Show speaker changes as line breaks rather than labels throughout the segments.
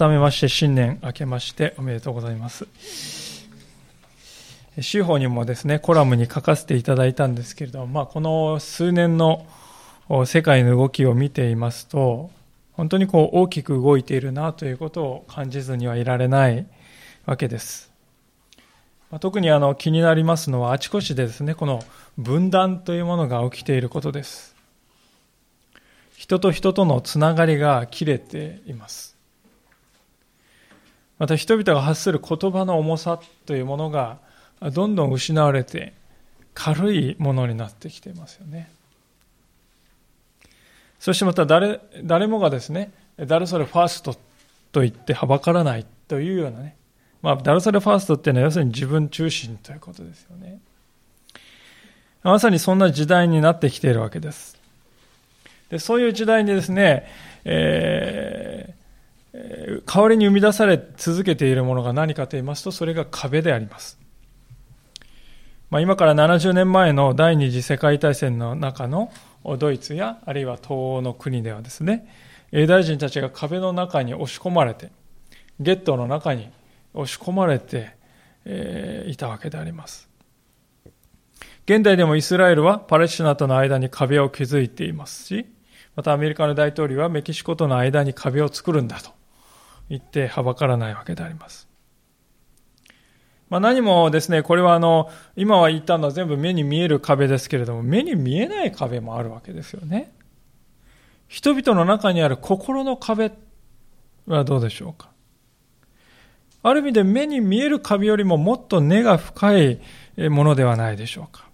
改めまして新年明けましておめでとうございます。司法にもですね、コラムに書かせていただいたんですけれども、まあ、この数年の世界の動きを見ていますと、本当にこう大きく動いているなということを感じずにはいられないわけです。ま特にあの気になりますのはあちこちでですね、この分断というものが起きていることです。人と人とのつながりが切れています。また人々が発する言葉の重さというものがどんどん失われて軽いものになってきていますよね。そしてまた誰誰もがですね、誰それファーストと言ってはばからないというようなね、まあ、誰それファーストっていうのは要するに自分中心ということですよね。まさにそんな時代になってきているわけです。でそういう時代にですね、えー、代わりに生み出され続けているものが何かと言いますと、それが壁であります。まあ、今から70年前の第二次世界大戦の中のドイツやあるいは東欧の国ではですね、ユダヤ人たちが壁の中に押し込まれて、ゲットの中に押し込まれて、え、いたわけであります。現代でもイスラエルはパレスチナとの間に壁を築いていますし、またアメリカの大統領はメキシコとの間に壁を作るんだと言ってはばからないわけであります。まあ、何もですね、これはあの、今は言ったのは全部目に見える壁ですけれども、目に見えない壁もあるわけですよね。人々の中にある心の壁はどうでしょうか。ある意味で目に見える壁よりももっと根が深いものではないでしょうか。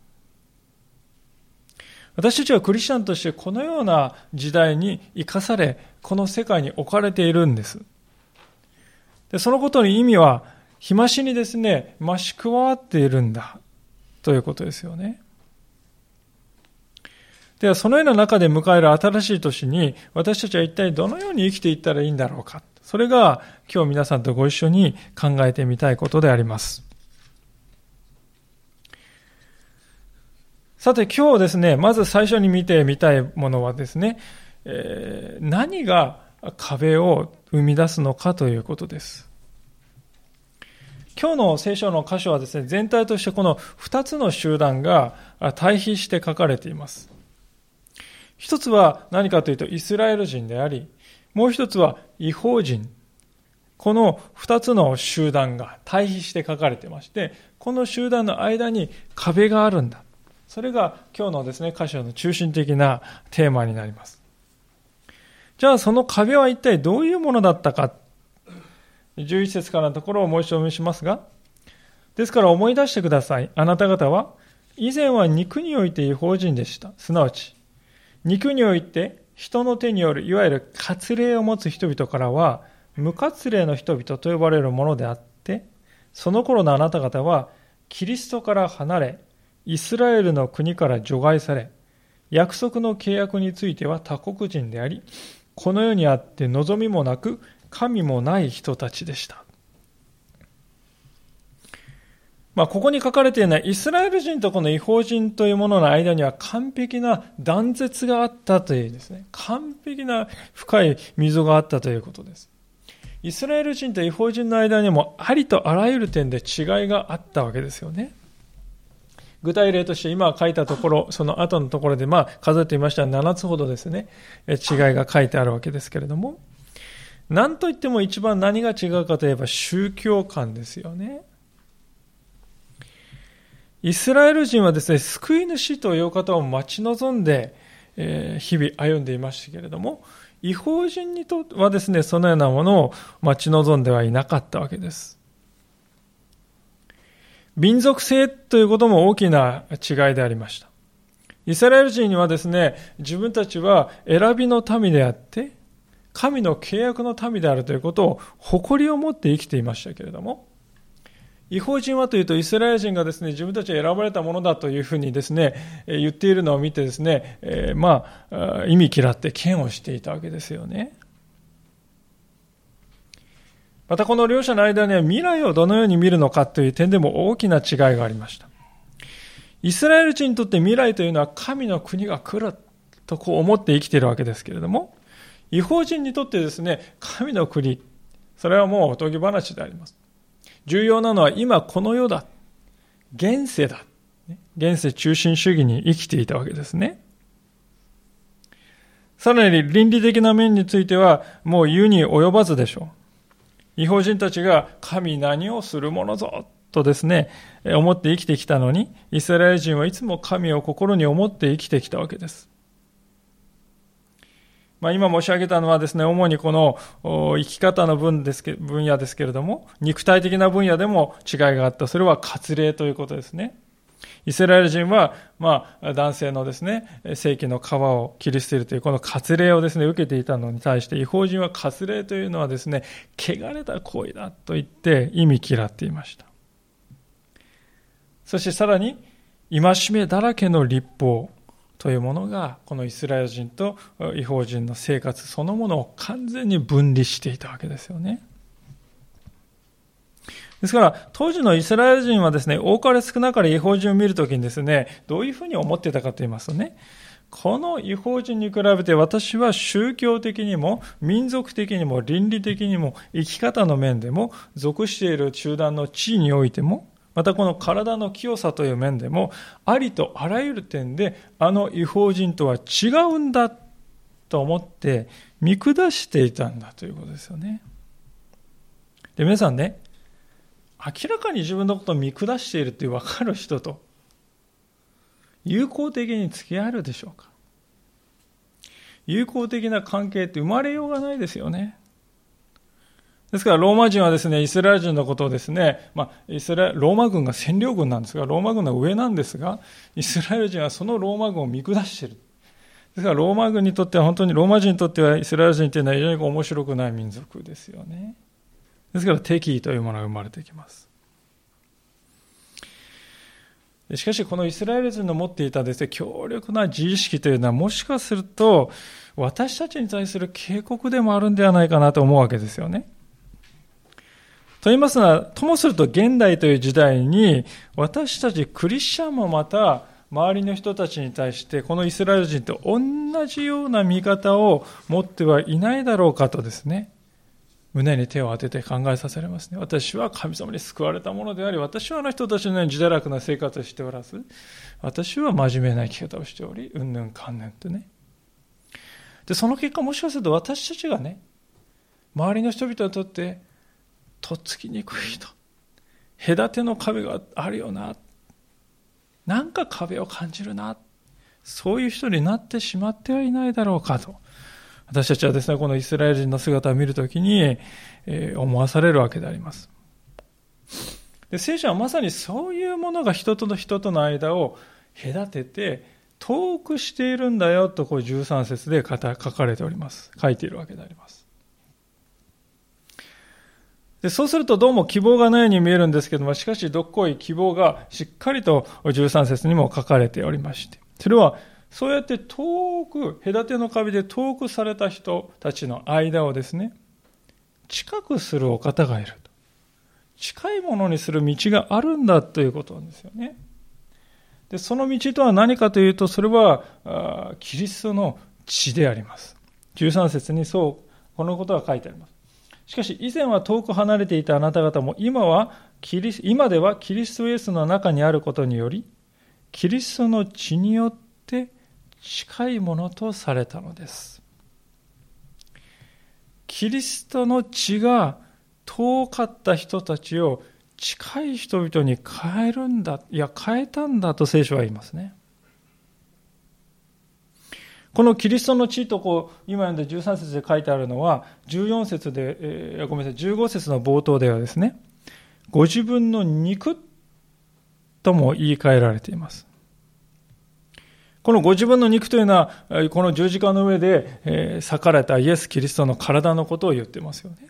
私たちはクリスチャンとしてこのような時代に生かされ、この世界に置かれているんです。そのことの意味は、日増しにですね、増し加わっているんだ、ということですよね。では、そのような中で迎える新しい年に、私たちは一体どのように生きていったらいいんだろうか。それが、今日皆さんとご一緒に考えてみたいことであります。さて、今日ですね、まず最初に見てみたいものはですね、えー、何が壁を生み出すのかということです。今日の聖書の箇所はですね、全体としてこの2つの集団が対比して書かれています。一つは何かというとイスラエル人であり、もう一つは違法人。この2つの集団が対比して書かれてまして、この集団の間に壁があるんだ。それが今日のですね、箇所の中心的なテーマになります。じゃあその壁は一体どういうものだったか。11節からのところをもう一度お見しますが、ですから思い出してください。あなた方は、以前は肉において違法人でした。すなわち、肉において人の手による、いわゆる割礼を持つ人々からは、無割礼の人々と呼ばれるものであって、その頃のあなた方は、キリストから離れ、イスラエルの国から除外され、約束の契約については他国人であり、この世にあって望みもなく、神もない人たちでした。まあ、ここに書かれているのは、イスラエル人とこの違法人というものの間には完璧な断絶があったというですね、完璧な深い溝があったということです。イスラエル人と違法人の間にもありとあらゆる点で違いがあったわけですよね。具体例として今書いたところ、その後のところで、まあ、数えてみましたら7つほどですね、違いが書いてあるわけですけれども、何と言っても一番何が違うかといえば宗教観ですよね。イスラエル人はですね、救い主という方を待ち望んで、え日々歩んでいましたけれども、違法人にとはですね、そのようなものを待ち望んではいなかったわけです。民族性ということも大きな違いでありました。イスラエル人にはですね、自分たちは選びの民であって、神の契約の民であるということを誇りを持って生きていましたけれども、違法人はというと、イスラエル人がですね、自分たちは選ばれたものだというふうにですね、言っているのを見てですね、え、まあ、意味嫌って嫌悪していたわけですよね。またこの両者の間には未来をどのように見るのかという点でも大きな違いがありました。イスラエル人にとって未来というのは神の国が来るとこう思って生きているわけですけれども、違法人にとってですね、神の国、それはもうおとぎ話であります。重要なのは今この世だ。現世だ。現世中心主義に生きていたわけですね。さらに倫理的な面についてはもう言うに及ばずでしょう。違法人たちが神何をするものぞとですね、思って生きてきたのに、イスラエル人はいつも神を心に思って生きてきたわけです。まあ、今申し上げたのはですね、主にこの生き方の分ですけ分野ですけれども、肉体的な分野でも違いがあった。それは割礼ということですね。イスラエル人は、まあ、男性のですね、正規の皮を切り捨てるという、この割礼をですね、受けていたのに対して、違法人は割礼というのはですね、汚れた行為だと言って意味嫌っていました。そしてさらに、戒めだらけの立法というものが、このイスラエル人と違法人の生活そのものを完全に分離していたわけですよね。ですから、当時のイスラエル人はですね、多かれ少なかれ違法人を見るときにですね、どういうふうに思ってたかと言いますとね、この違法人に比べて私は宗教的にも民族的にも倫理的にも生き方の面でも属している集団の地位においてもまたこの体の清さという面でもありとあらゆる点であの違法人とは違うんだと思って見下していたんだということですよね。で皆さんね明らかに自分のことを見下しているって分かる人と友好的に付き合えるでしょうか友好的な関係って生まれようがないですよね。ですから、ローマ人はですね、イスラエル人のことをですね、まあ、イスラローマ軍が占領軍なんですが、ローマ軍の上なんですが、イスラエル人はそのローマ軍を見下している。ですから、ローマ軍にとっては、本当にローマ人にとっては、イスラエル人というのは非常に面白くない民族ですよね。ですから敵意というものが生まれてきます。しかしこのイスラエル人の持っていたですね、強力な自意識というのはもしかすると私たちに対する警告でもあるんではないかなと思うわけですよね。と言いますのは、ともすると現代という時代に私たちクリスチャンもまた周りの人たちに対してこのイスラエル人と同じような見方を持ってはいないだろうかとですね、胸に手を当てて考えさせられますね。私は神様に救われたものであり、私はあの人たちのように自堕落な生活をしておらず、私は真面目な生き方をしており、うんぬんかんぬんってね。で、その結果もしかすると私たちがね、周りの人々にとって、とっつきにくい人、隔ての壁があるよな、なんか壁を感じるな、そういう人になってしまってはいないだろうかと。私たちはですね、このイスラエル人の姿を見るときに、えー、思わされるわけであります。で聖書はまさにそういうものが人との人との間を隔てて遠くしているんだよとこう13節で書かれております。書いているわけであります。でそうするとどうも希望がないように見えるんですけども、しかしどっこい希望がしっかりと13節にも書かれておりまして、それはそうやって遠く、隔ての壁で遠くされた人たちの間をですね、近くするお方がいると。近いものにする道があるんだということなんですよね。で、その道とは何かというと、それは、キリストの血であります。13節にそう、このことが書いてあります。しかし、以前は遠く離れていたあなた方も、今はキリス、今ではキリストイエスの中にあることにより、キリストの血によって近いものとされたのです。キリストの血が遠かった人たちを近い人々に変えるんだ、いや変えたんだと聖書は言いますね。このキリストの地とこう今読んで13節で書いてあるのは14節で、えー、ごめんなさい15節の冒頭ではですねご自分の肉とも言い換えられていますこのご自分の肉というのは、この十字架の上で、え裂かれたイエス・キリストの体のことを言ってますよね。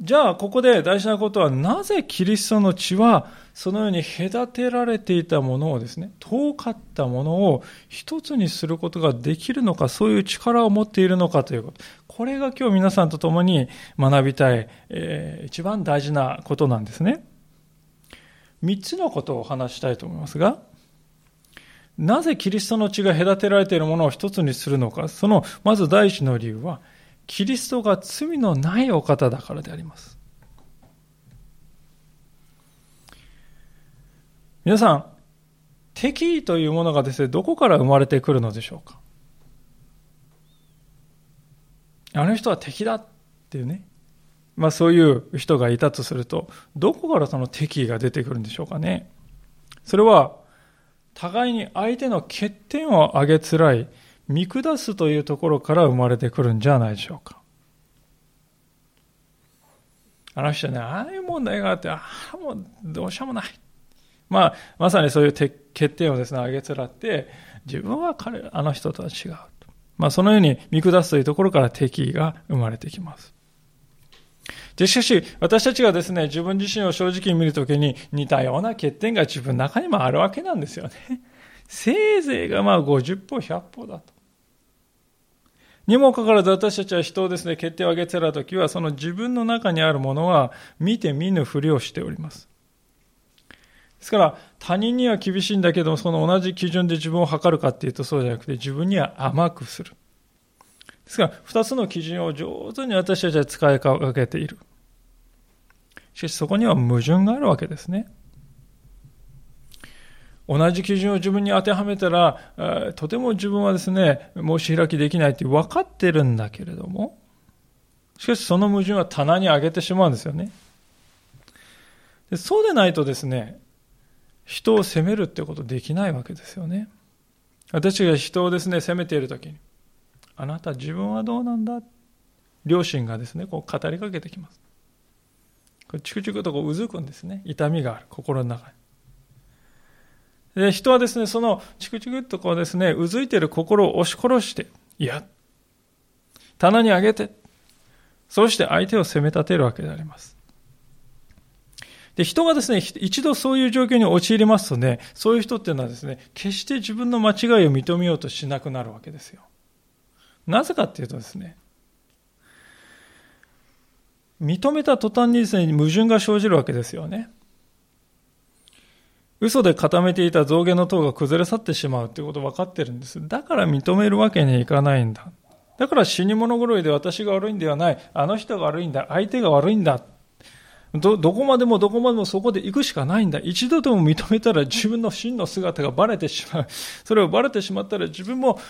じゃあ、ここで大事なことは、なぜキリストの血は、そのように隔てられていたものをですね、遠かったものを一つにすることができるのか、そういう力を持っているのかということ。これが今日皆さんと共に学びたい、えー、一番大事なことなんですね。三つのことをお話したいと思いますが、なぜキリストの血が隔てられているものを一つにするのか。その、まず第一の理由は、キリストが罪のないお方だからであります。皆さん、敵意というものがですね、どこから生まれてくるのでしょうか？あの人は敵だっていうね。まあそういう人がいたとすると、どこからその敵意が出てくるんでしょうかね。それは、互いに相手の欠点を挙げつらい、見下すというところから生まれてくるんじゃないでしょうか。あの人はね、ああいう問題があって、ああ、もうどうしようもない。まあ、まさにそういう欠点をですね、挙げつらって、自分は彼、あの人とは違う。まあ、そのように見下すというところから敵意が生まれてきます。で、しかし、私たちがですね、自分自身を正直に見るときに似たような欠点が自分の中にもあるわけなんですよね。せいぜいがまあ50歩、100歩だと。にもかかわらず私たちは人をですね、決定を上げつらときは、その自分の中にあるものは見て見ぬふりをしております。ですから、他人には厳しいんだけども、その同じ基準で自分を測るかっていうとそうじゃなくて、自分には甘くする。ですから、二つの基準を上手に私たちは使いかけている。しかし、そこには矛盾があるわけですね。同じ基準を自分に当てはめたら、とても自分はですね、申し開きできないって分かってるんだけれども、しかしその矛盾は棚に上げてしまうんですよね。でそうでないとですね、人を責めるってことできないわけですよね。私が人をですね、責めているときに、あなた自分はどうなんだ？両親がですね、こう語りかけてきます。これチクチクとこううずくんですね。痛みがある、心の中に。で、人はですね、そのチクチクとこうですね、うずいている心を押し殺して、いや、棚に上げて、そうして相手を責め立てるわけであります。で、人がですね、一度そういう状況に陥りますとね、そういう人っていうのはですね、決して自分の間違いを認めようとしなくなるわけですよ。なぜかっていうとですね、認めた途端にですね、矛盾が生じるわけですよね。嘘で固めていた象牙の塔が崩れ去ってしまうっていうこと分かってるんです。だから認めるわけにはいかないんだ。だから死に物狂いで私が悪いんではない。あの人が悪いんだ。相手が悪いんだ。ど、どこまでもどこまでもそこで行くしかないんだ。一度でも認めたら自分の真の姿がバレてしまう。それをバレてしまったら自分も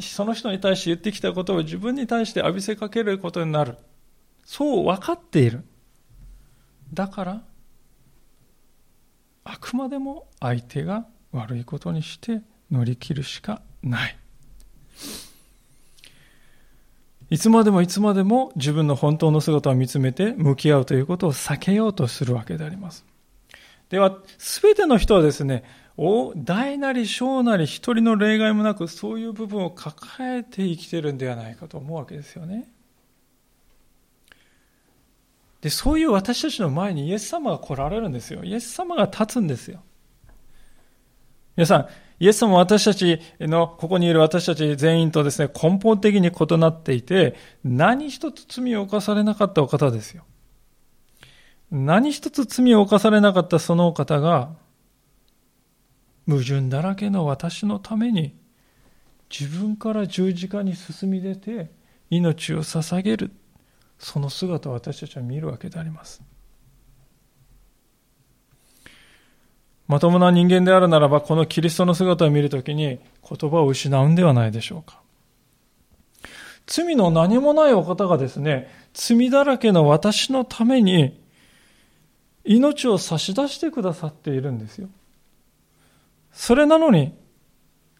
その人に対して言ってきたことを自分に対して浴びせかけることになる。そう分かっている。だから、あくまでも相手が悪いことにして乗り切るしかない。いつまでもいつまでも自分の本当の姿を見つめて向き合うということを避けようとするわけであります。では、すべての人はですね、大なり小なり一人の例外もなくそういう部分を抱えて生きてるんではないかと思うわけですよね。で、そういう私たちの前にイエス様が来られるんですよ。イエス様が立つんですよ。皆さん、イエス様は私たちの、ここにいる私たち全員とですね、根本的に異なっていて、何一つ罪を犯されなかったお方ですよ。何一つ罪を犯されなかったそのお方が、矛盾だらけの私のために、自分から十字架に進み出て、命を捧げる。その姿を私たちは見るわけであります。まともな人間であるならば、このキリストの姿を見るときに言葉を失うんではないでしょうか。罪の何もないお方がですね、罪だらけの私のために命を差し出してくださっているんですよ。それなのに、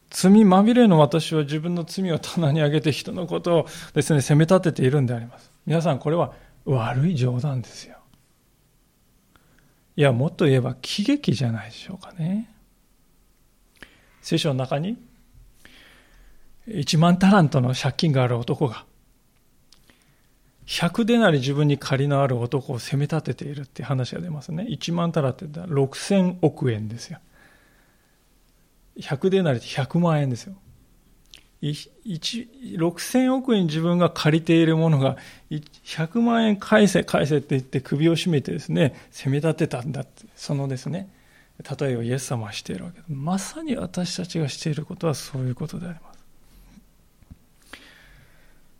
罪まみれの私は自分の罪を棚に上げて人のことをですね、責め立てているんであります。皆さん、これは悪い冗談ですよ。いや、もっと言えば喜劇じゃないでしょうかね。聖書の中に、1万タラントの借金がある男が、100でなり自分に借りのある男を責め立てているって話が出ますね。1万タラって言ったら6000億円ですよ。100でなりって100万円ですよ。6000億円自分が借りているものが100万円返せ返せって言って首を絞めてですね責め立てたんだってそのですね例えをイエス様はしているわけ。でまさに私たちがしていることはそういうことであります。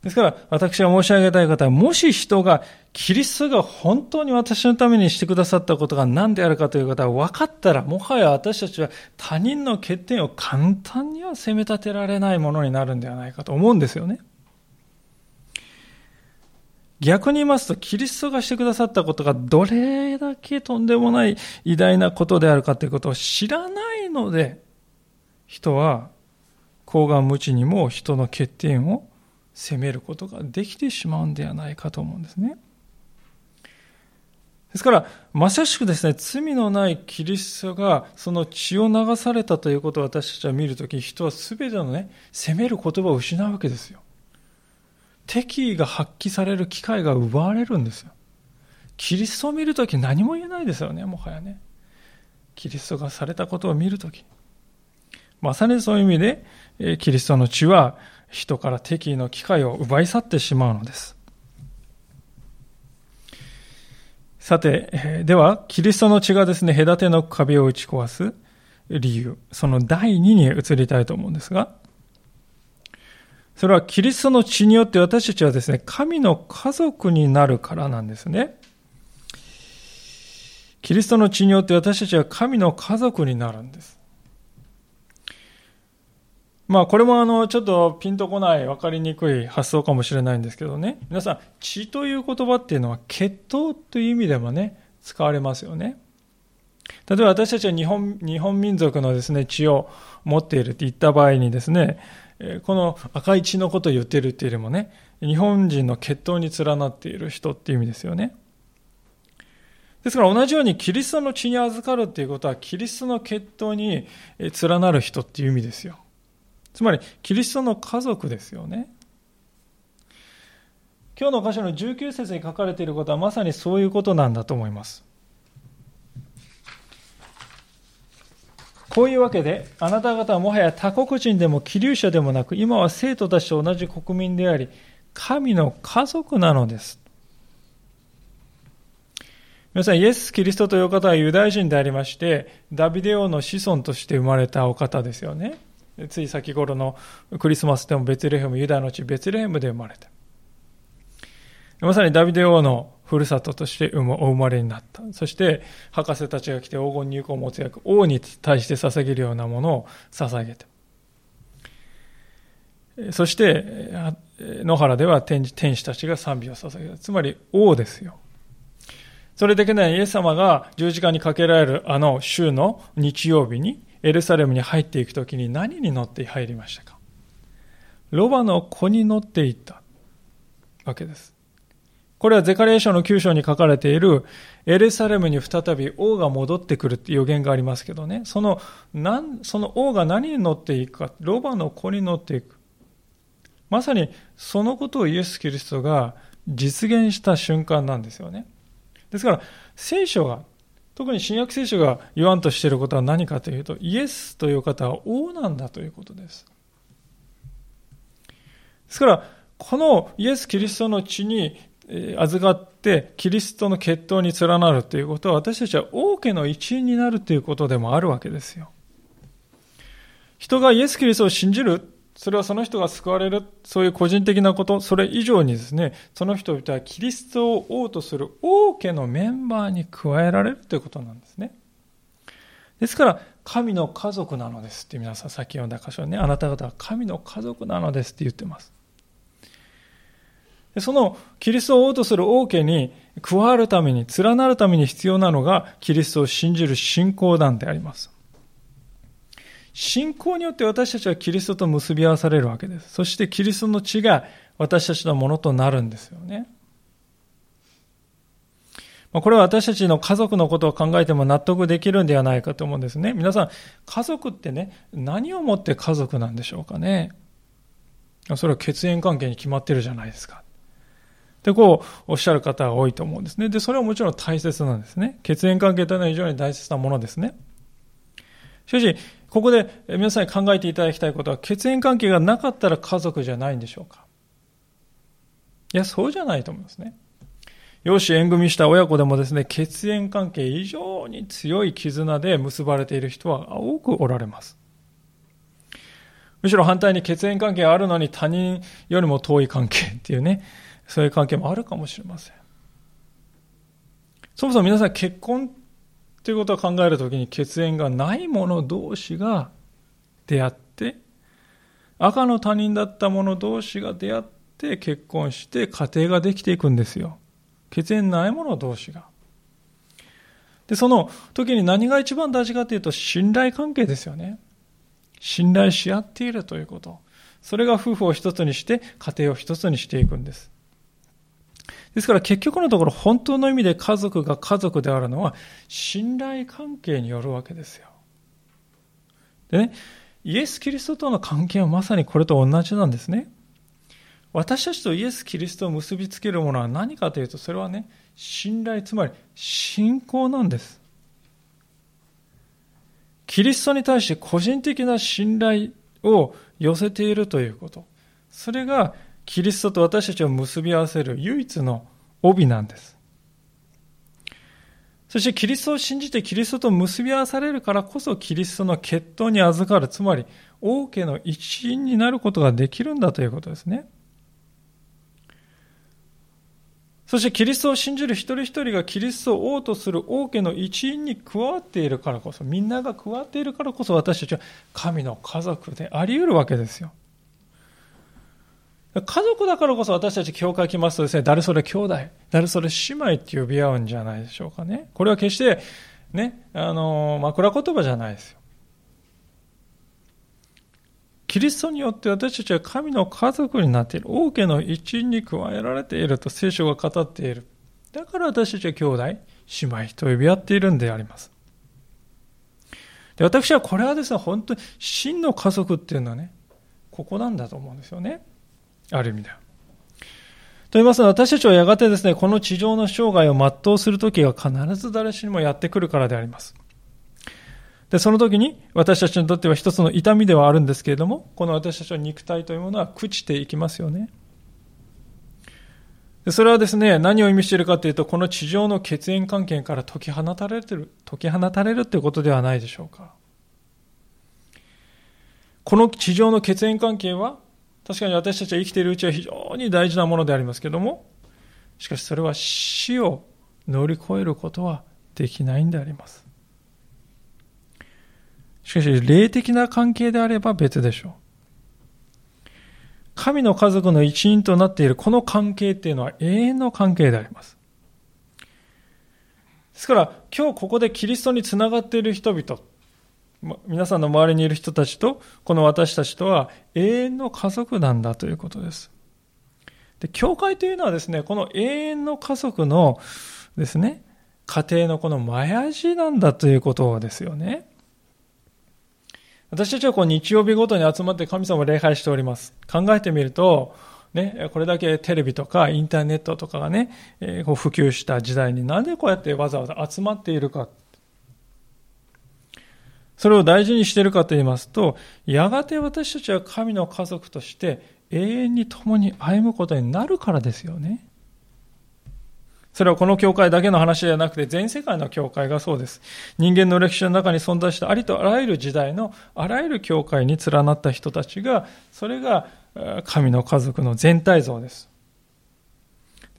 ですから、私が申し上げたい方は、もし人が、キリストが本当に私のためにしてくださったことが何であるかということが分かったら、もはや私たちは他人の欠点を簡単には責め立てられないものになるんではないかと思うんですよね。逆に言いますと、キリストがしてくださったことがどれだけとんでもない偉大なことであるかということを知らないので、人は、高顔無知にも人の欠点を責めることができてしまうんではないかと思うんですね。ですから、まさしくですね、罪のないキリストがその血を流されたということを私たちは見るとき、人は全てのね、責める言葉を失うわけですよ。敵意が発揮される機会が奪われるんですよ。キリストを見るとき何も言えないですよね、もはやね。キリストがされたことを見るとき。まさにそういう意味で、キリストの血は人から敵意の機会を奪い去ってしまうのです。さて、では、キリストの血がですね、隔ての壁を打ち壊す理由、その第2に移りたいと思うんですが、それはキリストの血によって私たちはですね、神の家族になるからなんですね。キリストの血によって私たちは神の家族になるんです。まあこれもあのちょっとピンとこない分かりにくい発想かもしれないんですけどね。皆さん血という言葉っていうのは血統という意味でもね使われますよね。例えば私たちは日本日本民族のですね血を持っているって言った場合にですねこの赤い血のことを言っているっていうよりもね日本人の血統に連なっている人っていう意味ですよね。ですから同じようにキリストの血に預かるっていうことはキリストの血統に連なる人っていう意味ですよ。つまり、キリストの家族ですよね。今日の箇所の19節に書かれていることはまさにそういうことなんだと思います。こういうわけで、あなた方はもはや他国人でも気流者でもなく、今は生徒たちと同じ国民であり、神の家族なのです。皆さん、イエス・キリストという方はユダヤ人でありまして、ダビデ王の子孫として生まれたお方ですよね。つい先頃のクリスマスでもベツレヘム、ユダの地ベツレヘムで生まれて、まさにダビデ王のふるさととしてお生まれになった。そして、博士たちが来て黄金入港を持つ役、王に対して捧げるようなものを捧げて。そして、野原では天使たちが賛美を捧げた。つまり王ですよ。それだけでイエス様が十字架にかけられるあの週の日曜日に、エルサレムに入っていくときに何に乗って入りましたか？ロバの子に乗っていったわけです。これはゼカレーションの9章に書かれているエルサレムに再び王が戻ってくるって予言がありますけどね、その、その王が何に乗っていくか、ロバの子に乗っていく。まさにそのことをイエス・キリストが実現した瞬間なんですよね。ですから、聖書が特に新約聖書が言わんとしていることは何かというと、イエスという方は王なんだということです。ですから、このイエス・キリストの血に預かって、キリストの血統に連なるということは、私たちは王家の一員になるということでもあるわけですよ。人がイエス・キリストを信じるそれはその人が救われる、そういう個人的なこと、それ以上にですね、その人々はキリストを王とする王家のメンバーに加えられるということなんですね。ですから、神の家族なのですって皆さんさっき読んだ箇所ね、あなた方は神の家族なのですって言ってます。そのキリストを王とする王家に加わるために、連なるために必要なのが、キリストを信じる信仰なんであります。信仰によって私たちはキリストと結び合わされるわけです。そしてキリストの血が私たちのものとなるんですよね。これは私たちの家族のことを考えても納得できるんではないかと思うんですね。皆さん、家族ってね、何をもって家族なんでしょうかね。それは血縁関係に決まってるじゃないですか。で、こうおっしゃる方が多いと思うんですね。で、それはもちろん大切なんですね。血縁関係というのは非常に大切なものですね。しかし、ここで皆さんに考えていただきたいことは、血縁関係がなかったら家族じゃないんでしょうか？いや、そうじゃないと思いますね。養子縁組した親子でもですね、血縁関係以上に強い絆で結ばれている人は多くおられます。むしろ反対に血縁関係あるのに他人よりも遠い関係っていうね、そういう関係もあるかもしれません。そもそも皆さん結婚っていうことを考えるときに血縁がない者同士が出会って、赤の他人だった者同士が出会って結婚して家庭ができていくんですよ。血縁ない者同士が。で、その時に何が一番大事かというと信頼関係ですよね。信頼し合っているということ。それが夫婦を一つにして家庭を一つにしていくんです。ですから結局のところ本当の意味で家族が家族であるのは信頼関係によるわけですよ。でね、イエス・キリストとの関係はまさにこれと同じなんですね。私たちとイエス・キリストを結びつけるものは何かというと、それはね、信頼、つまり信仰なんです。キリストに対して個人的な信頼を寄せているということ。それがキリストと私たちを結び合わせる唯一の帯なんです。そしてキリストを信じてキリストと結び合わされるからこそキリストの血統に預かる、つまり王家の一員になることができるんだということですね。そしてキリストを信じる一人一人がキリストを王とする王家の一員に加わっているからこそ、みんなが加わっているからこそ私たちは神の家族であり得るわけですよ。家族だからこそ私たち教会来ますとですね、誰それ兄弟、誰それ姉妹って呼び合うんじゃないでしょうかね。これは決してね、あの、枕言葉じゃないですよ。キリストによって私たちは神の家族になっている。王家の一員に加えられていると聖書が語っている。だから私たちは兄弟、姉妹と呼び合っているんであります。で私はこれはですね、本当に真の家族っていうのはね、ここなんだと思うんですよね。ある意味では。と言いますのは、私たちはやがてですね、この地上の生涯を全うする時が必ず誰しにもやってくるからであります。で、その時に私たちにとっては一つの痛みではあるんですけれども、この私たちの肉体というものは朽ちていきますよね。でそれはですね、何を意味しているかというと、この地上の血縁関係から解き放たれてる、解き放たれるということではないでしょうか。この地上の血縁関係は、確かに私たちは生きているうちは非常に大事なものでありますけれども、しかしそれは死を乗り越えることはできないんであります。しかし、霊的な関係であれば別でしょう。神の家族の一員となっているこの関係っていうのは永遠の関係であります。ですから、今日ここでキリストにつながっている人々、皆さんの周りにいる人たちと、この私たちとは永遠の家族なんだということです。で、教会というのはですね、この永遠の家族のですね、家庭のこの前味なんだということですよね。私たちはこう日曜日ごとに集まって神様を礼拝しております。考えてみると、ね、これだけテレビとかインターネットとかがね、えー、こう普及した時代になんでこうやってわざわざ集まっているか。それを大事にしているかと言いますと、やがて私たちは神の家族として永遠に共に歩むことになるからですよね。それはこの教会だけの話ではなくて全世界の教会がそうです。人間の歴史の中に存在したありとあらゆる時代のあらゆる教会に連なった人たちが、それが神の家族の全体像です。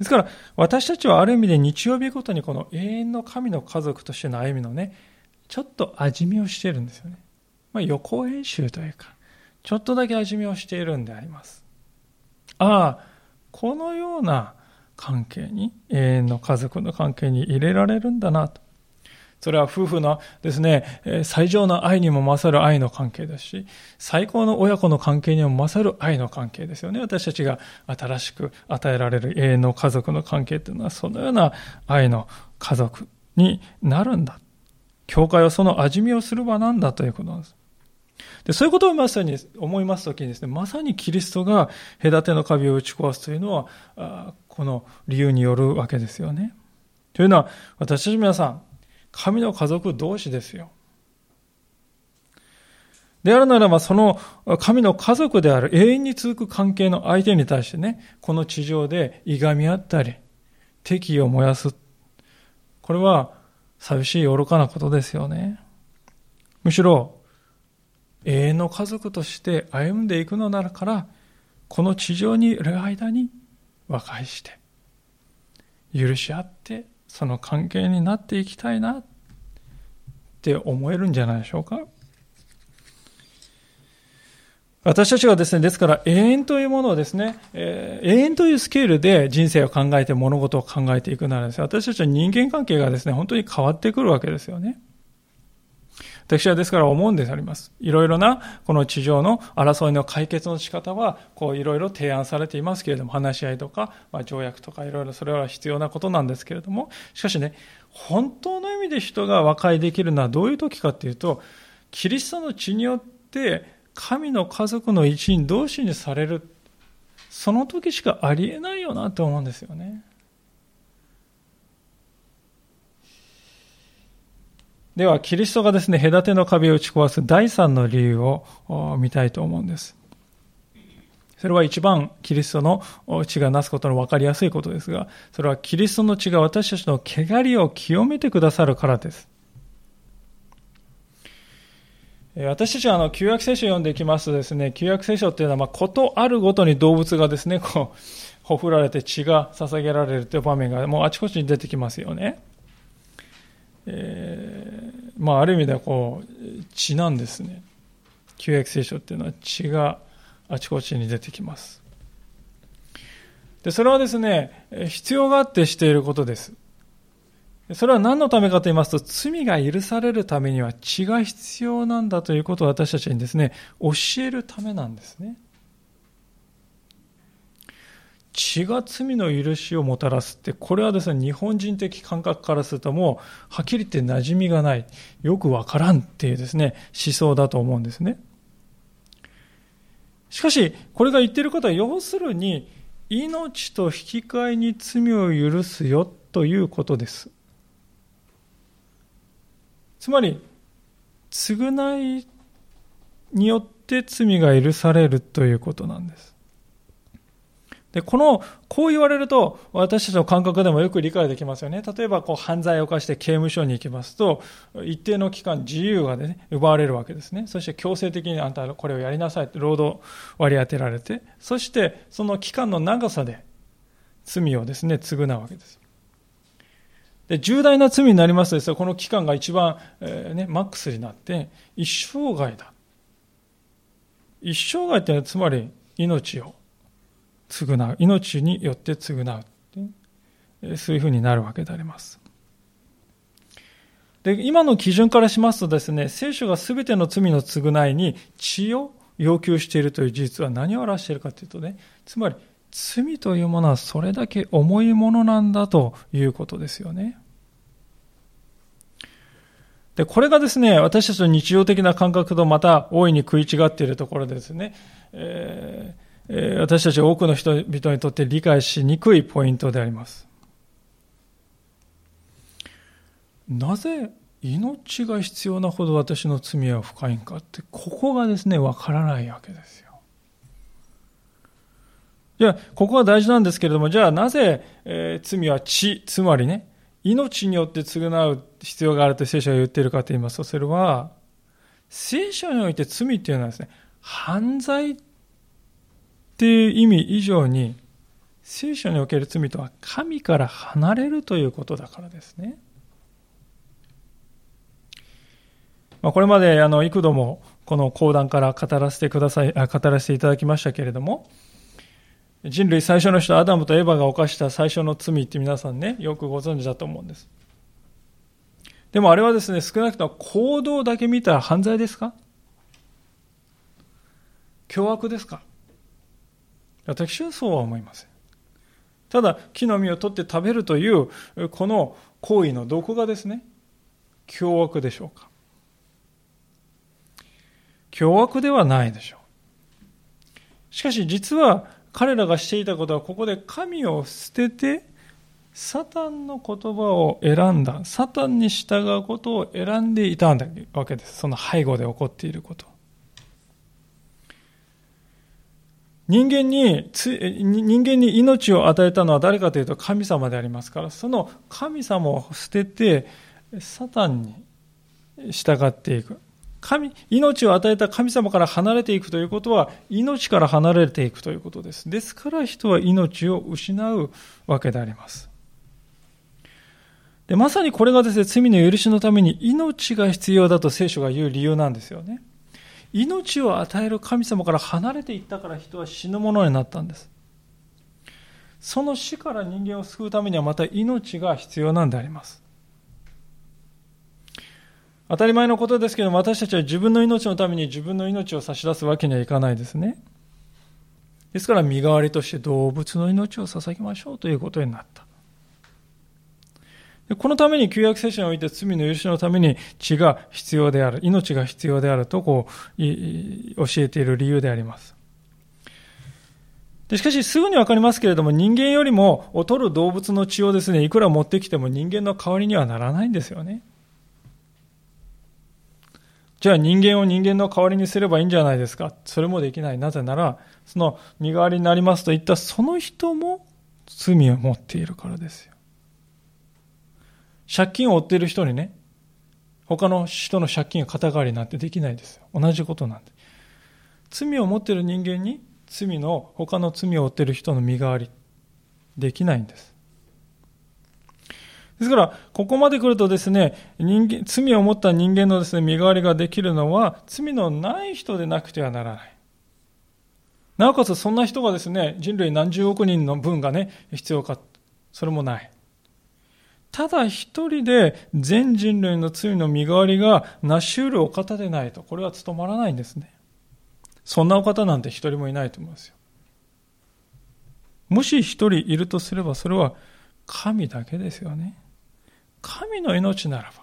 ですから私たちはある意味で日曜日ごとにこの永遠の神の家族としての歩みのね、ちょっと味見をしているんですよね。まあ、予行演習というか、ちょっとだけ味見をしているんであります。ああ、このような関係に、永遠の家族の関係に入れられるんだなと。それは夫婦のですね、最上の愛にも勝る愛の関係ですし、最高の親子の関係にも勝る愛の関係ですよね。私たちが新しく与えられる永遠の家族の関係というのは、そのような愛の家族になるんだ。教会はその味見をする場なんだということなんです。でそういうことをまさに思いますときにですね、まさにキリストが隔ての壁を打ち壊すというのは、この理由によるわけですよね。というのは、私たち皆さん、神の家族同士ですよ。であるならば、その神の家族である永遠に続く関係の相手に対してね、この地上でいがみ合ったり、敵意を燃やす。これは寂しい愚かなことですよね。むしろ、永遠の家族として歩んでいくのならから、この地上にいる間に和解して、許し合って、その関係になっていきたいなって思えるんじゃないでしょうか。私たちがですね、ですから永遠というものをですね、えー、永遠というスケールで人生を考えて物事を考えていくならですね、私たちは人間関係がですね、本当に変わってくるわけですよね。私はですから思うんであります。いろいろなこの地上の争いの解決の仕方は、こういろいろ提案されていますけれども、話し合いとか、まあ、条約とかいろいろそれは必要なことなんですけれども、しかしね、本当の意味で人が和解できるのはどういう時かっていうと、キリストの血によって神の家族の一員同士にされる、その時しかありえないよなと思うんですよね。では、キリストがですね、隔ての壁を打ち壊す第三の理由を見たいと思うんです。それは一番キリストの血がなすことの分かりやすいことですが、それはキリストの血が私たちの汚りを清めてくださるからです。私たちはあの旧約聖書を読んでいきますとですね、旧約聖書っていうのは、まあ、ことあるごとに動物がですね、こう、ほふられて血が捧げられるという場面がもうあちこちに出てきますよね。えー、まあ、ある意味ではこう、血なんですね。旧約聖書っていうのは血があちこちに出てきます。で、それはですね、必要があってしていることです。それは何のためかと言いますと、罪が許されるためには血が必要なんだということを私たちにですね、教えるためなんですね。血が罪の許しをもたらすって、これはですね、日本人的感覚からするともう、はっきり言って馴染みがない、よくわからんっていうですね、思想だと思うんですね。しかし、これが言っていることは、要するに、命と引き換えに罪を許すよということです。つまり、償いによって罪が許されるということなんです。で、この、こう言われると、私たちの感覚でもよく理解できますよね。例えば、こう、犯罪を犯して刑務所に行きますと、一定の期間自由がね、奪われるわけですね。そして強制的にあんたこれをやりなさいって労働割り当てられて、そして、その期間の長さで罪をですね、償うわけです。で重大な罪になりますとですね、この期間が一番、えー、ね、マックスになって、一生涯だ。一生涯ってつまり命を償う。命によって償う。そういうふうになるわけであります。で、今の基準からしますとですね、聖書が全ての罪の償いに血を要求しているという事実は何を表しているかというとね、つまり罪というものはそれだけ重いものなんだということですよね。で、これがですね、私たちの日常的な感覚とまた大いに食い違っているところですね、えー、私たち多くの人々にとって理解しにくいポイントであります。なぜ命が必要なほど私の罪は深いんかって、ここがですね、わからないわけですよ。じゃあ、ここが大事なんですけれども、じゃあなぜ、えー、罪は血、つまりね、命によって償う必要があると聖書が言っているかと言いますと、それは、聖書において罪っていうのはですね、犯罪っていう意味以上に、聖書における罪とは神から離れるということだからですね。まあ、これまであの幾度もこの講談から語らせてください、語らせていただきましたけれども、人類最初の人、アダムとエヴァが犯した最初の罪って皆さんね、よくご存知だと思うんです。でもあれはですね、少なくとも行動だけ見たら犯罪ですか？凶悪ですか？私はそうは思いません。ただ、木の実を取って食べるという、この行為のどこがですね、凶悪でしょうか？凶悪ではないでしょう。しかし実は彼らがしていたことはここで神を捨ててサタンの言葉を選んだ。サタンに従うことを選んでいたわけです。その背後で起こっていること。人間に人間に命を与えたのは誰かというと神様でありますからその神様を捨ててサタンに従っていく。神、命を与えた神様から離れていくということは、命から離れていくということです。ですから人は命を失うわけであります。でまさにこれがですね、罪の許しのために命が必要だと聖書が言う理由なんですよね。命を与える神様から離れていったから人は死ぬものになったんです。その死から人間を救うためにはまた命が必要なんであります。当たり前のことですけど私たちは自分の命のために自分の命を差し出すわけにはいかないですね。ですから身代わりとして動物の命を捧げましょうということになった。このために旧約聖書において罪の許しのために血が必要である、命が必要であるとこう教えている理由であります。でしかしすぐにわかりますけれども人間よりも劣る動物の血をですね、いくら持ってきても人間の代わりにはならないんですよね。じゃあ人間を人間の代わりにすればいいんじゃないですか。それもできない。なぜなら、その身代わりになりますといったその人も罪を持っているからですよ。借金を負っている人にね、他の人の借金が肩代わりなんてできないですよ。同じことなんで。罪を持っている人間に罪の、他の罪を負っている人の身代わりできないんです。ですから、ここまで来るとですね、人間、罪を持った人間のですね、身代わりができるのは、罪のない人でなくてはならない。なおかつ、そんな人がですね、人類何十億人の分がね、必要か。それもない。ただ一人で全人類の罪の身代わりが成し得るお方でないと、これは務まらないんですね。そんなお方なんて一人もいないと思いますよ。もし一人いるとすれば、それは神だけですよね。神の命ならば、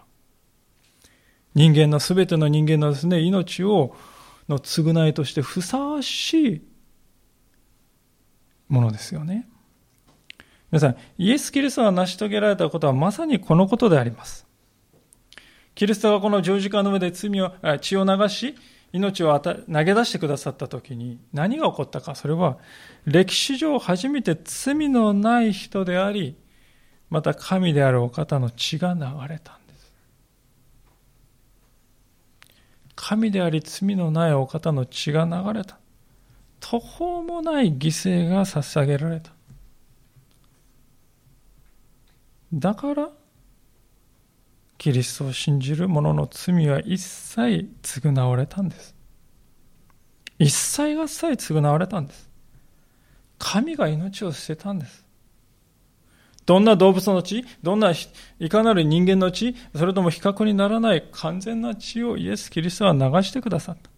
人間のすべての人間のですね、命を、の償いとしてふさわしいものですよね。皆さん、イエス・キリストが成し遂げられたことはまさにこのことであります。キリストがこの十字架の上で罪を、血を流し、命を投げ出してくださった時に何が起こったか、それは歴史上初めて罪のない人であり、また神であるお方の血が流れたんです。神であり罪のないお方の血が流れた。途方もない犠牲が捧げられた。だからキリストを信じる者の罪は一切償われたんです一切合切償われたんです神が命を捨てたんですどんな動物の血どんないかなる人間の血それとも比較にならない完全な血をイエス・キリストは流してくださった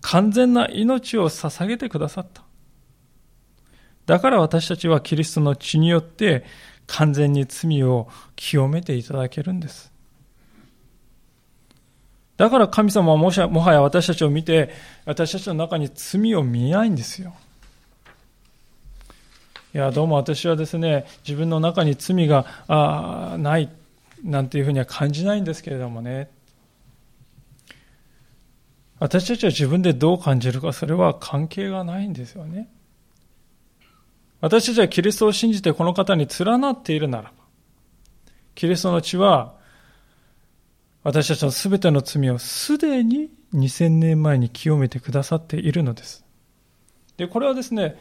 完全な命を捧げてくださっただから私たちはキリストの血によって完全に罪を清めていただけるんです。だから神様はもはや私たちを見て、私たちの中に罪を見ないんですよ。いや、どうも私はですね、自分の中に罪があないなんていうふうには感じないんですけれどもね。私たちは自分でどう感じるか、それは関係がないんですよね。私たちはキリストを信じてこの方に連なっているならば、キリストの血は、私たちのすべての罪をすでに2000年前に清めてくださっているのです。で、これはですね、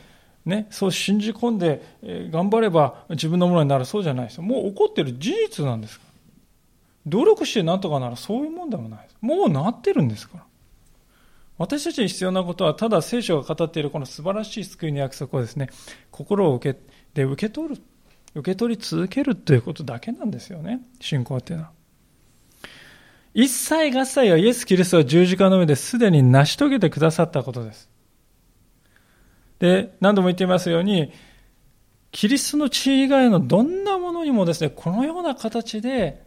ね、そう信じ込んで、え、頑張れば自分のものになるそうじゃないですよ。もう起こってる事実なんですから。努力してなんとかならそういうもんでもないです。もうなってるんですから。私たちに必要なことは、ただ聖書が語っているこの素晴らしい救いの約束をですね、心を受けて受け取る、受け取り続けるということだけなんですよね、信仰っていうのは。一切合切はイエス・キリストが十字架の上ですでに成し遂げてくださったことです。で、何度も言っていますように、キリストの血以外のどんなものにもですね、このような形で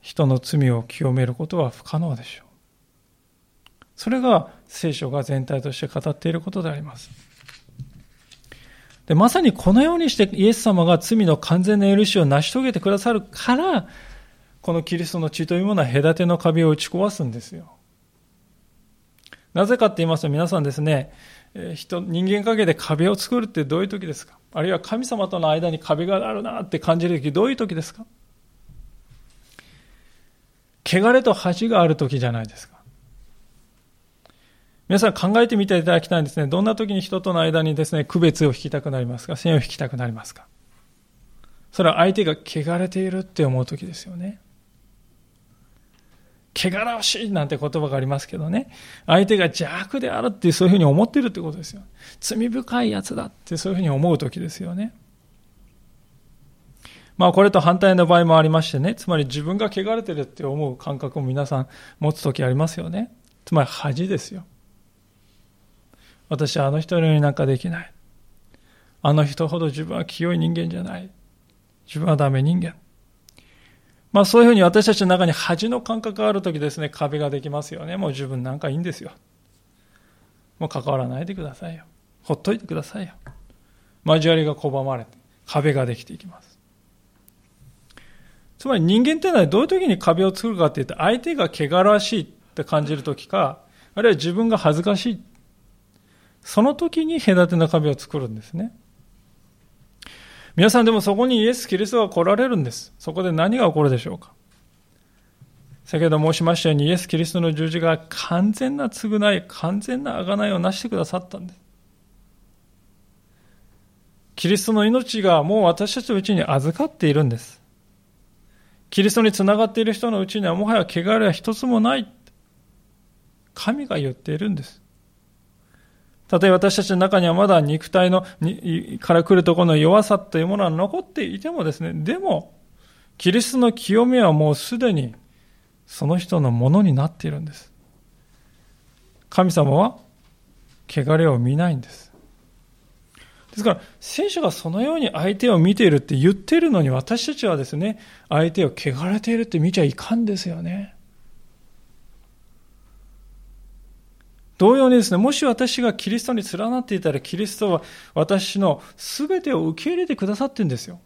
人の罪を清めることは不可能でしょう。それが聖書が全体として語っていることであります。で、まさにこのようにしてイエス様が罪の完全な許しを成し遂げてくださるから、このキリストの血というものは隔ての壁を打ち壊すんですよ。なぜかって言いますと皆さんですね、人、人間関係で壁を作るってどういう時ですか？あるいは神様との間に壁があるなって感じる時どういう時ですか？汚れと恥がある時じゃないですか。皆さん考えてみていただきたいんですね。どんな時に人との間にですね、区別を引きたくなりますか？線を引きたくなりますか？それは相手が汚れているって思う時ですよね。汚らわしいなんて言葉がありますけどね。相手が邪悪であるってそういうふうに思ってるってことですよ。罪深いやつだってそういうふうに思う時ですよね。まあこれと反対の場合もありましてね。つまり自分が汚れてるって思う感覚も皆さん持つ時ありますよね。つまり恥ですよ。私はあの人のようになんかできない。あの人ほど自分は清い人間じゃない。自分はダメ人間。まあそういうふうに私たちの中に恥の感覚があるときですね、壁ができますよね。もう自分なんかいいんですよ。もう関わらないでくださいよ。ほっといてくださいよ。交わりが拒まれて、壁ができていきます。つまり人間っていうのはどういう時に壁を作るかって言って、相手が汚らしいって感じる時か、あるいは自分が恥ずかしい。その時に隔ての壁を作るんですね。皆さんでもそこにイエス・キリストが来られるんです。そこで何が起こるでしょうか？先ほど申しましたようにイエス・キリストの十字が完全な償い、完全な贖いを成してくださったんです。キリストの命がもう私たちのうちに預かっているんです。キリストにつながっている人のうちにはもはや汚れは一つもない。神が言っているんです。たとえ私たちの中にはまだ肉体のから来るところの弱さというものは残っていてもですね、でも、キリストの清めはもうすでにその人のものになっているんです。神様は汚れを見ないんです。ですから、聖書がそのように相手を見ているって言ってるのに私たちはですね、相手を汚れているって見ちゃいかんですよね。同様にですね、もし私がキリストに連なっていたら、キリストは私の全てを受け入れてくださってるんですよ。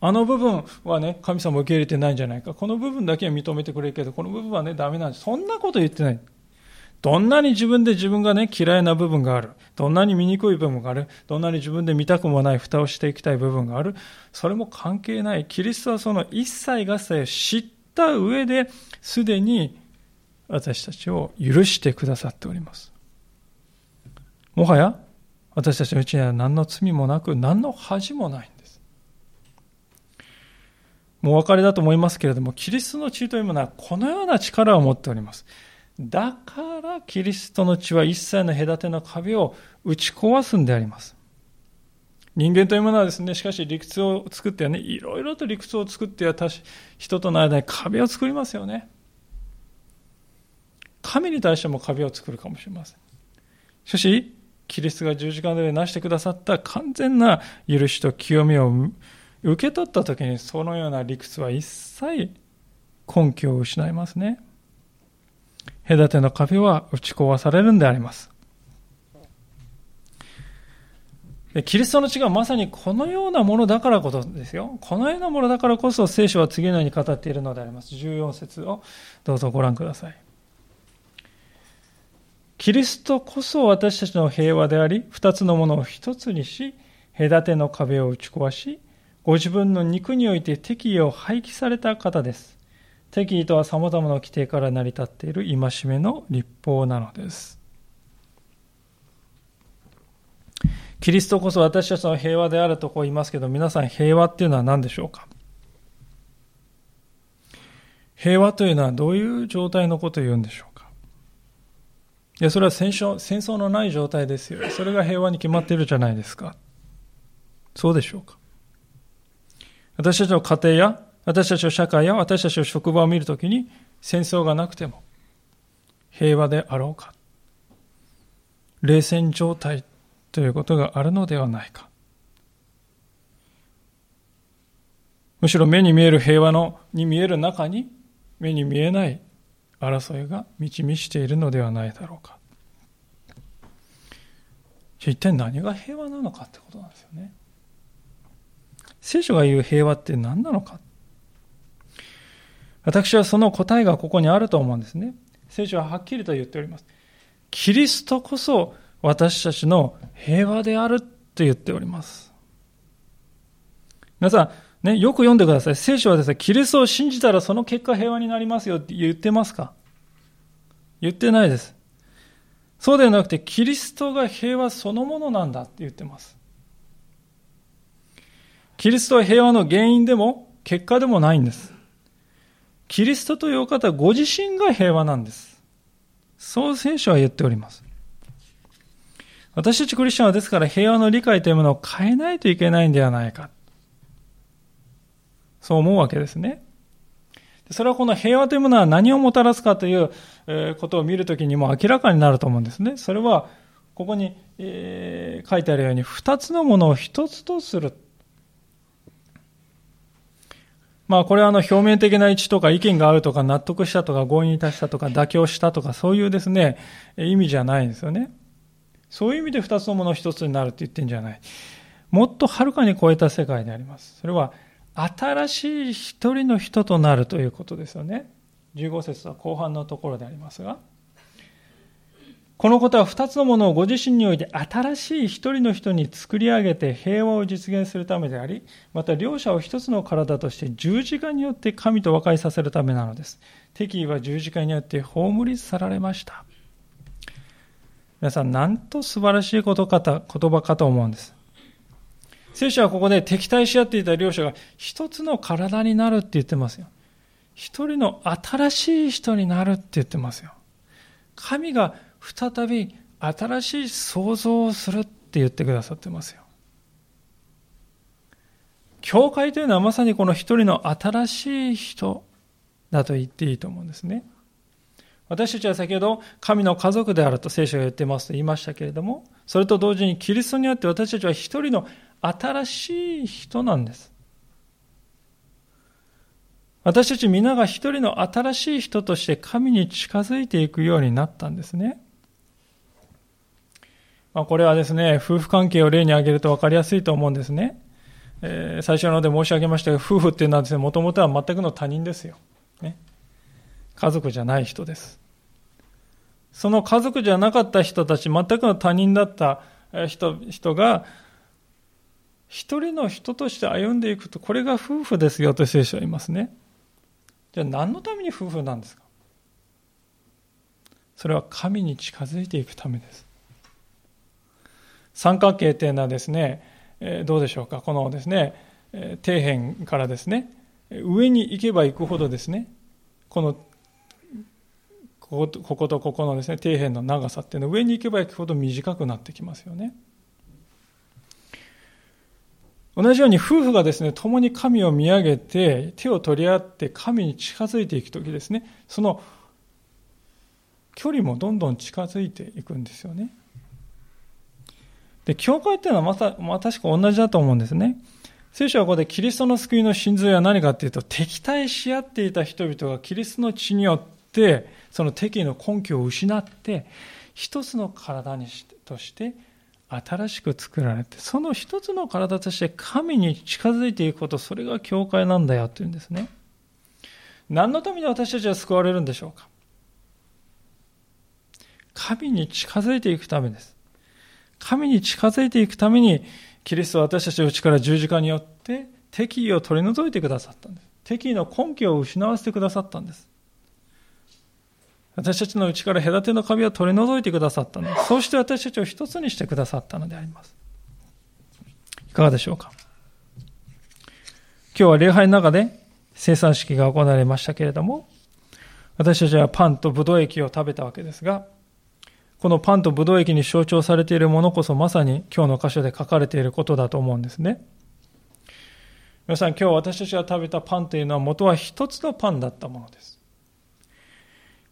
あの部分はね、神様受け入れてないんじゃないか。この部分だけは認めてくれるけど、この部分はね、ダメなんです。そんなこと言ってない。どんなに自分で自分がね、嫌いな部分がある。どんなに醜い部分がある。どんなに自分で見たくもない蓋をしていきたい部分がある。それも関係ない。キリストはその一切合切を知った上で、すでに私たちを許してくださっております。もはや私たちのうちには何の罪もなく何の恥もないんです。もうお分かりだと思いますけれども、キリストの血というものはこのような力を持っております。だからキリストの血は一切の隔ての壁を打ち壊すんであります。人間というものはですね、しかし理屈を作ってはね、いろいろと理屈を作っては人との間に壁を作りますよね。神に対しても壁を作るかもしれません。しかし、キリストが十字架で成してくださった完全な許しと清めを受け取った時にそのような理屈は一切根拠を失いますね。隔ての壁は打ち壊されるんであります。キリストの血がまさにこのようなものだからこそですよ。このようなものだからこそ聖書は次のように語っているのであります。14節をどうぞご覧ください。キリストこそ私たちの平和であり、二つのものを一つにし、隔ての壁を打ち壊し、ご自分の肉において敵意を廃棄された方です。敵意とは様々な規定から成り立っている戒めの立法なのです。キリストこそ私たちの平和であるとこう言いますけど、皆さん平和っていうのは何でしょうか？平和というのはどういう状態のことを言うんでしょう？いや、それは戦争戦争のない状態ですよ。それが平和に決まっているじゃないですか。そうでしょうか。私たちの家庭や、私たちの社会や、私たちの職場を見るときに、戦争がなくても、平和であろうか。冷戦状態ということがあるのではないか。むしろ目に見える平和のに見える中に目に見えない争いが満ち満ちているのではないだろうか。一体何が平和なのかってことなんですよね。聖書が言う平和って何なのか。私はその答えがここにあると思うんですね。聖書ははっきりと言っております。キリストこそ私たちの平和であると言っております。皆さん、ね、よく読んでください。聖書はですね、キリストを信じたらその結果平和になりますよって言ってますか？言ってないです。そうではなくて、キリストが平和そのものなんだって言ってます。キリストは平和の原因でも結果でもないんです。キリストというお方ご自身が平和なんです。そう聖書は言っております。私たちクリスチャンはですから平和の理解というものを変えないといけないんではないか。そう思うわけですね。それはこの平和というものは何をもたらすかということを見るときにも明らかになると思うんですね。それは、ここに、え書いてあるように、二つのものを一つとする。まあ、これはあの表面的な位置とか意見が合うとか納得したとか合意に達したとか妥協したとかそういうですね、意味じゃないんですよね。そういう意味で二つのものを一つになるって言ってんじゃない。もっとはるかに超えた世界であります。それは新しい一人の人となるということですよね。15節は後半のところでありますが、このことは二つのものをご自身において新しい一人の人に作り上げて平和を実現するためであり、また両者を一つの体として十字架によって神と和解させるためなのです。敵意は十字架によって葬り去られました。皆さん、なんと素晴らしいことか言葉かと思うんです。聖書はここで敵対し合っていた両者が一つの体になるって言ってますよ。一人の新しい人になるって言ってますよ。神が再び新しい創造をするって言ってくださってますよ。教会というのはまさにこの一人の新しい人だと言っていいと思うんですね。私たちは先ほど神の家族であると聖書が言ってますと言いましたけれども、それと同時にキリストにあって私たちは一人の新しい人なんです。私たち皆が一人の新しい人として神に近づいていくようになったんですね。まあ、これはですね、夫婦関係を例に挙げると分かりやすいと思うんですね。えー、最初ので申し上げましたが、夫婦っていうのはですね、もともとは全くの他人ですよ。ね。家族じゃない人です。その家族じゃなかった人たち、全くの他人だった人人が、一人の人として歩んでいくと、これが夫婦ですよと聖書は言いますね。じゃあ何のために夫婦なんですか？それは神に近づいていくためです。三角形というのはですね、えどうでしょうか、このですね、え底辺からですね、上に行けば行くほどですね、このこことこことここのですね底辺の長さっていうのは上に行けば行くほど短くなってきますよね。同じように夫婦がですね、共に神を見上げて、手を取り合って神に近づいていくときですね、その距離もどんどん近づいていくんですよね。で、教会っていうのはまた、まあ、確か同じだと思うんですね。聖書はここでキリストの救いの真髄は何かっていうと、敵対し合っていた人々がキリストの血によって、その敵意の根拠を失って、一つの体にしてとして新しく作られて、その一つの体として神に近づいていくこと、それが教会なんだよっていうんですね。何のために私たちは救われるんでしょうか？神に近づいていくためです。神に近づいていくために、キリストは私たちのうちから十字架によって敵意を取り除いてくださったんです。敵意の根拠を失わせてくださったんです。私たちの内から隔ての壁を取り除いてくださったの。そうして私たちを一つにしてくださったのであります。いかがでしょうか？今日は礼拝の中で生産式が行われましたけれども、私たちはパンとブドウ液を食べたわけですが、このパンとブドウ液に象徴されているものこそまさに今日の箇所で書かれていることだと思うんですね。皆さん今日私たちが食べたパンというのは元は一つのパンだったものです。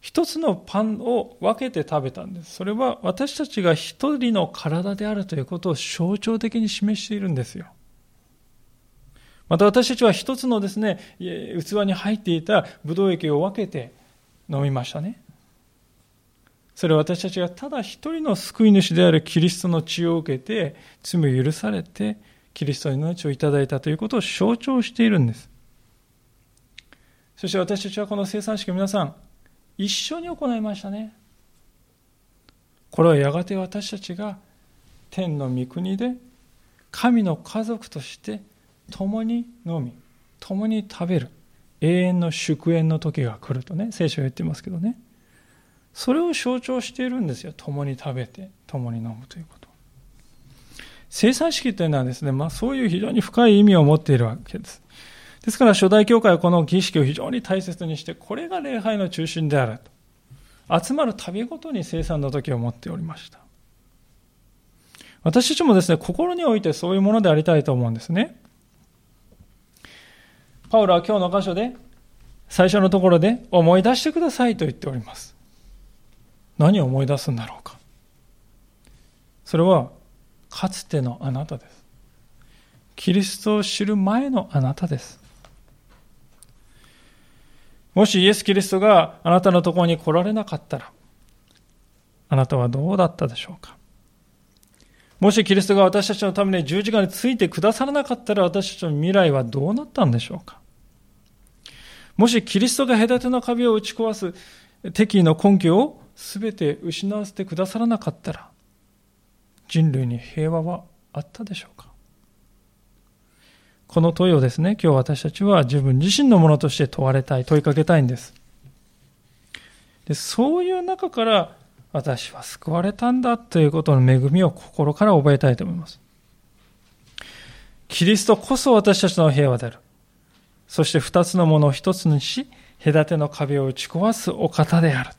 一つのパンを分けて食べたんです。それは私たちが一人の体であるということを象徴的に示しているんですよ。また私たちは一つのですね、器に入っていたブドウ液を分けて飲みましたね。それは私たちがただ一人の救い主であるキリストの血を受けて、罪を許されて、キリストの命をいただいたということを象徴しているんです。そして私たちはこの生産式皆さん、一緒に行いましたね。これはやがて私たちが天の御国で神の家族として共に飲み、共に食べる、永遠の祝宴の時が来るとね、聖書は言ってますけどね。それを象徴しているんですよ。共に食べて、共に飲むということ。生産式というのはですね、まあそういう非常に深い意味を持っているわけです。ですから初代教会はこの儀式を非常に大切にして、これが礼拝の中心であると。集まる旅ごとに生産の時を持っておりました。私たちもですね、心においてそういうものでありたいと思うんですね。パウロは今日の箇所で、最初のところで思い出してくださいと言っております。何を思い出すんだろうか。それは、かつてのあなたです。キリストを知る前のあなたです。もしイエス・キリストがあなたのところに来られなかったら、あなたはどうだったでしょうか？もしキリストが私たちのために十字架についてくださらなかったら私たちの未来はどうなったんでしょうか？もしキリストが隔ての壁を打ち壊す敵意の根拠を全て失わせてくださらなかったら人類に平和はあったでしょうか？この問いをですね、今日私たちは自分自身のものとして問われたい、問いかけたいんです。でそういう中から私は救われたんだということの恵みを心から覚えたいと思います。キリストこそ私たちの平和である。そして二つのものを一つにし、隔ての壁を打ち壊すお方である。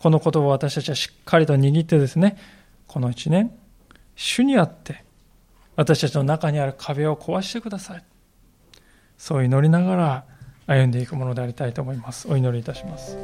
この言葉を私たちはしっかりと握ってですね、この一年、主にあって私たちの中にある壁を壊してください。そう祈りながら歩んでいくものでありたいと思います。お祈りいたします。